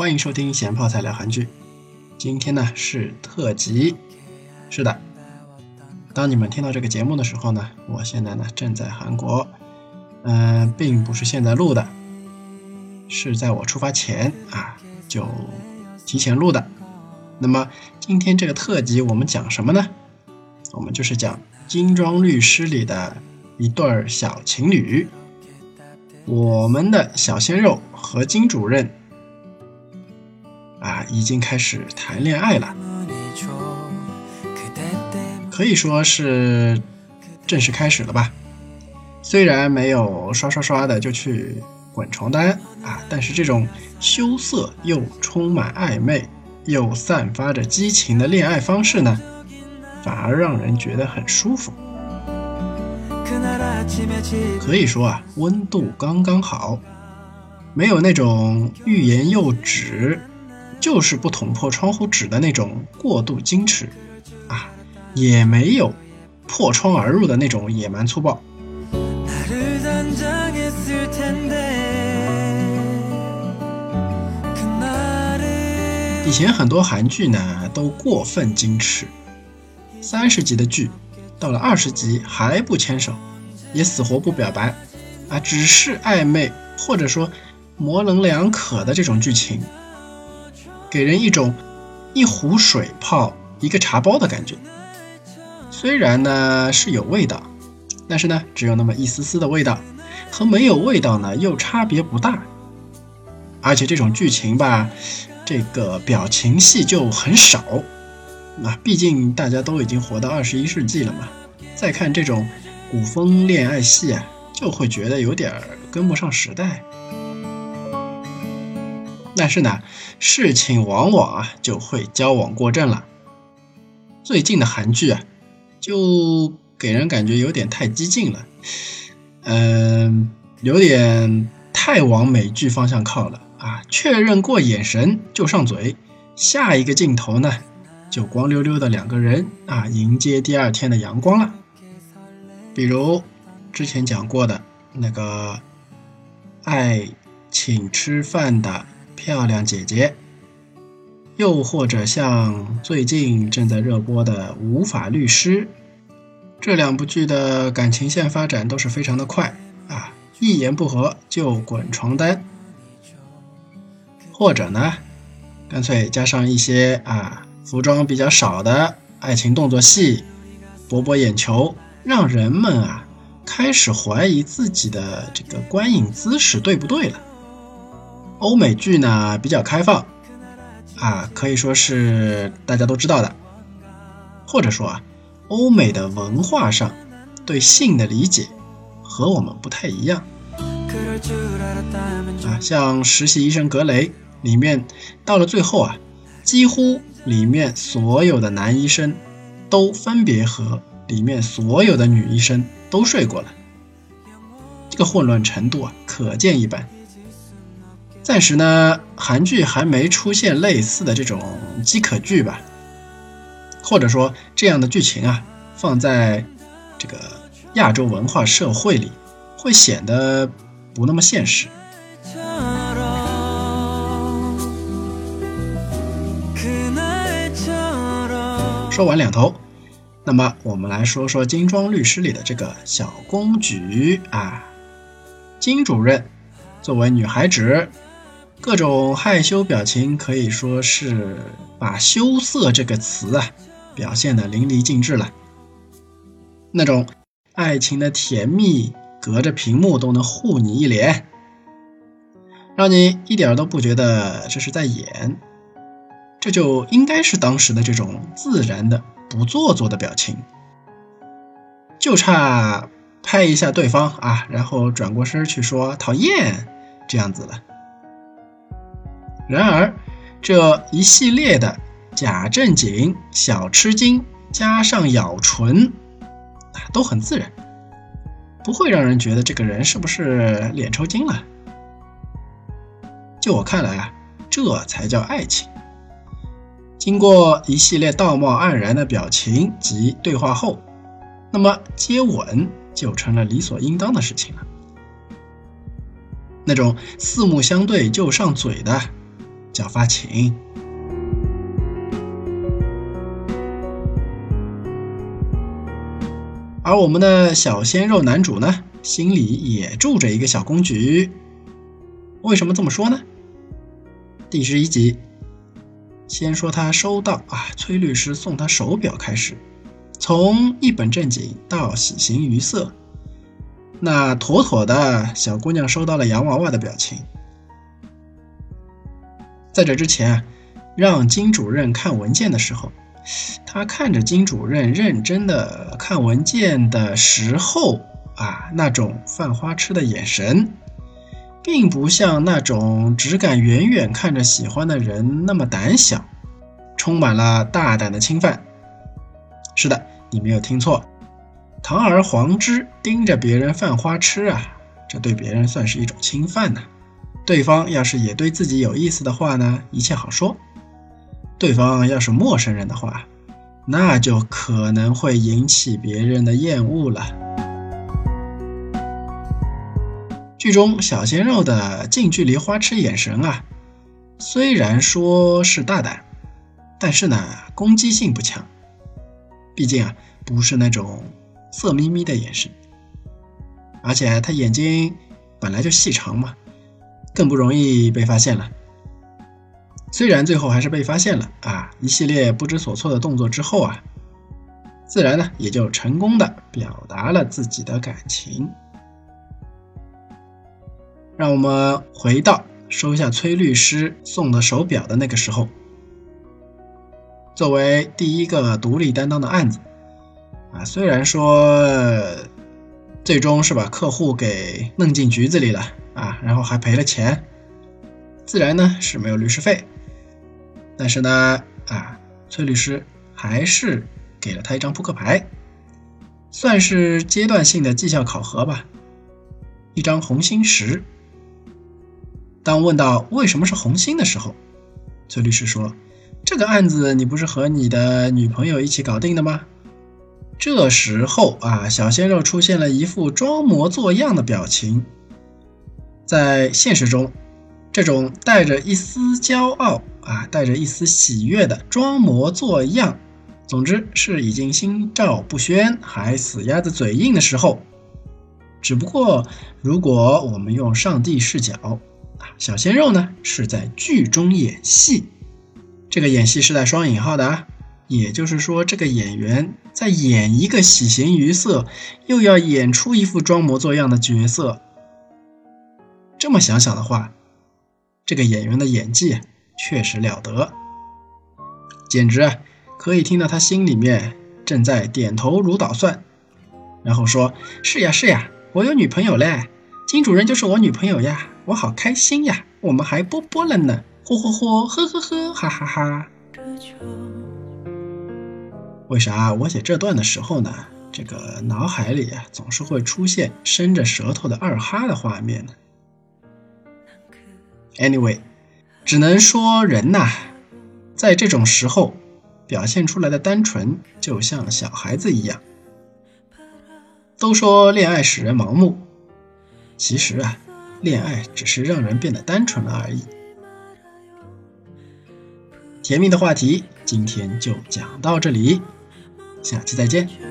欢迎收听闲泡菜聊韩剧。今天呢是特辑，是的。当你们听到这个节目的时候呢，我现在呢正在韩国，嗯，并不是现在录的，是在我出发前啊就提前录的。那么今天这个特辑我们讲什么呢？我们就是讲《金装律师》里的一对小情侣，我们的小鲜肉和金主任。已经开始谈恋爱了，可以说是正式开始了吧。虽然没有刷刷刷的就去滚床单啊，但是这种羞涩又充满暧昧又散发着激情的恋爱方式呢，反而让人觉得很舒服。可以说啊，温度刚刚好，没有那种欲言又止。就是不捅破窗户纸的那种过度矜持，啊，也没有破窗而入的那种野蛮粗暴。以前很多韩剧呢都过分矜持，三十集的剧，到了二十集还不牵手，也死活不表白，啊，只是暧昧或者说模棱两可的这种剧情。给人一种一壶水泡一个茶包的感觉，虽然呢是有味道，但是呢只有那么一丝丝的味道，和没有味道呢又差别不大。而且这种剧情吧，这个表情戏就很少。啊，毕竟大家都已经活到二十一世纪了嘛，再看这种古风恋爱戏啊，就会觉得有点跟不上时代。但是呢，事情往往啊就会交往过正了。最近的韩剧啊，就给人感觉有点太激进了，嗯，有点太往美剧方向靠了啊。确认过眼神就上嘴，下一个镜头呢，就光溜溜的两个人啊，迎接第二天的阳光了。比如之前讲过的那个爱请吃饭的。漂亮姐姐，又或者像最近正在热播的《无法律师》，这两部剧的感情线发展都是非常的快啊，一言不合就滚床单，或者呢，干脆加上一些啊服装比较少的爱情动作戏，博博眼球，让人们啊开始怀疑自己的这个观影姿势对不对了。欧美剧呢比较开放，啊，可以说是大家都知道的，或者说啊，欧美的文化上对性的理解和我们不太一样，啊，像《实习医生格雷》里面，到了最后啊，几乎里面所有的男医生都分别和里面所有的女医生都睡过了，这个混乱程度啊，可见一斑。暂时呢，韩剧还没出现类似的这种饥渴剧吧，或者说这样的剧情啊，放在这个亚洲文化社会里，会显得不那么现实。说完两头，那么我们来说说《金装律师》里的这个小公举啊，金主任作为女孩子。各种害羞表情可以说是把“羞涩”这个词啊表现的淋漓尽致了。那种爱情的甜蜜，隔着屏幕都能护你一脸，让你一点都不觉得这是在演。这就应该是当时的这种自然的、不做作的表情，就差拍一下对方啊，然后转过身去说“讨厌”这样子了。然而，这一系列的假正经、小吃惊，加上咬唇，啊，都很自然，不会让人觉得这个人是不是脸抽筋了。就我看来啊，这才叫爱情。经过一系列道貌岸然的表情及对话后，那么接吻就成了理所应当的事情了。那种四目相对就上嘴的。叫发情。而我们的小鲜肉男主呢，心里也住着一个小公举。为什么这么说呢？第十一集，先说他收到啊崔律师送他手表开始，从一本正经到喜形于色，那妥妥的小姑娘收到了洋娃娃的表情。在这之前啊，让金主任看文件的时候。他看着金主任认真的看文件的时候啊，那种犯花痴的眼神，并不像那种只敢远远看着喜欢的人那么胆小，充满了大胆的侵犯。是的，你没有听错，堂而皇之盯着别人犯花痴啊，这对别人算是一种侵犯呢。对方要是也对自己有意思的话呢，一切好说。对方要是陌生人的话，那就可能会引起别人的厌恶了。剧中小鲜肉的近距离花痴眼神啊，虽然说是大胆，但是呢，攻击性不强。毕竟啊，不是那种色眯眯的眼神，而且他眼睛本来就细长嘛，更不容易被发现了。虽然最后还是被发现了啊，一系列不知所措的动作之后啊，自然呢也就成功的表达了自己的感情。让我们回到收下崔律师送的手表的那个时候，作为第一个独立担当的案子啊，虽然说最终是把客户给弄进局子里了啊，然后还赔了钱，自然呢是没有律师费。但是呢，啊，崔律师还是给了他一张扑克牌，算是阶段性的绩效考核吧。一张红心十。当问到为什么是红心的时候，崔律师说：“这个案子你不是和你的女朋友一起搞定的吗？”这时候啊，小鲜肉出现了一副装模作样的表情，在现实中。这种带着一丝骄傲啊，带着一丝喜悦的装模作样，总之是已经心照不宣，还死鸭子嘴硬的时候。只不过，如果我们用上帝视角啊，小鲜肉呢是在剧中演戏，这个演戏是带双引号的啊，也就是说，这个演员在演一个喜形于色，又要演出一副装模作样的角色。这么想想的话。这个演员的演技确实了得，简直可以听到他心里面正在点头如捣蒜，然后说：“是呀是呀，我有女朋友嘞，金主任就是我女朋友呀，我好开心呀，我们还啵啵了呢，嚯嚯嚯，呵呵呵，哈哈哈。”为啥我写这段的时候呢，这个脑海里总是会出现伸着舌头的二哈的画面呢？Anyway，只能说人呐，在这种时候表现出来的单纯，就像小孩子一样。都说恋爱使人盲目，其实啊，恋爱只是让人变得单纯了而已。甜蜜的话题今天就讲到这里，下期再见。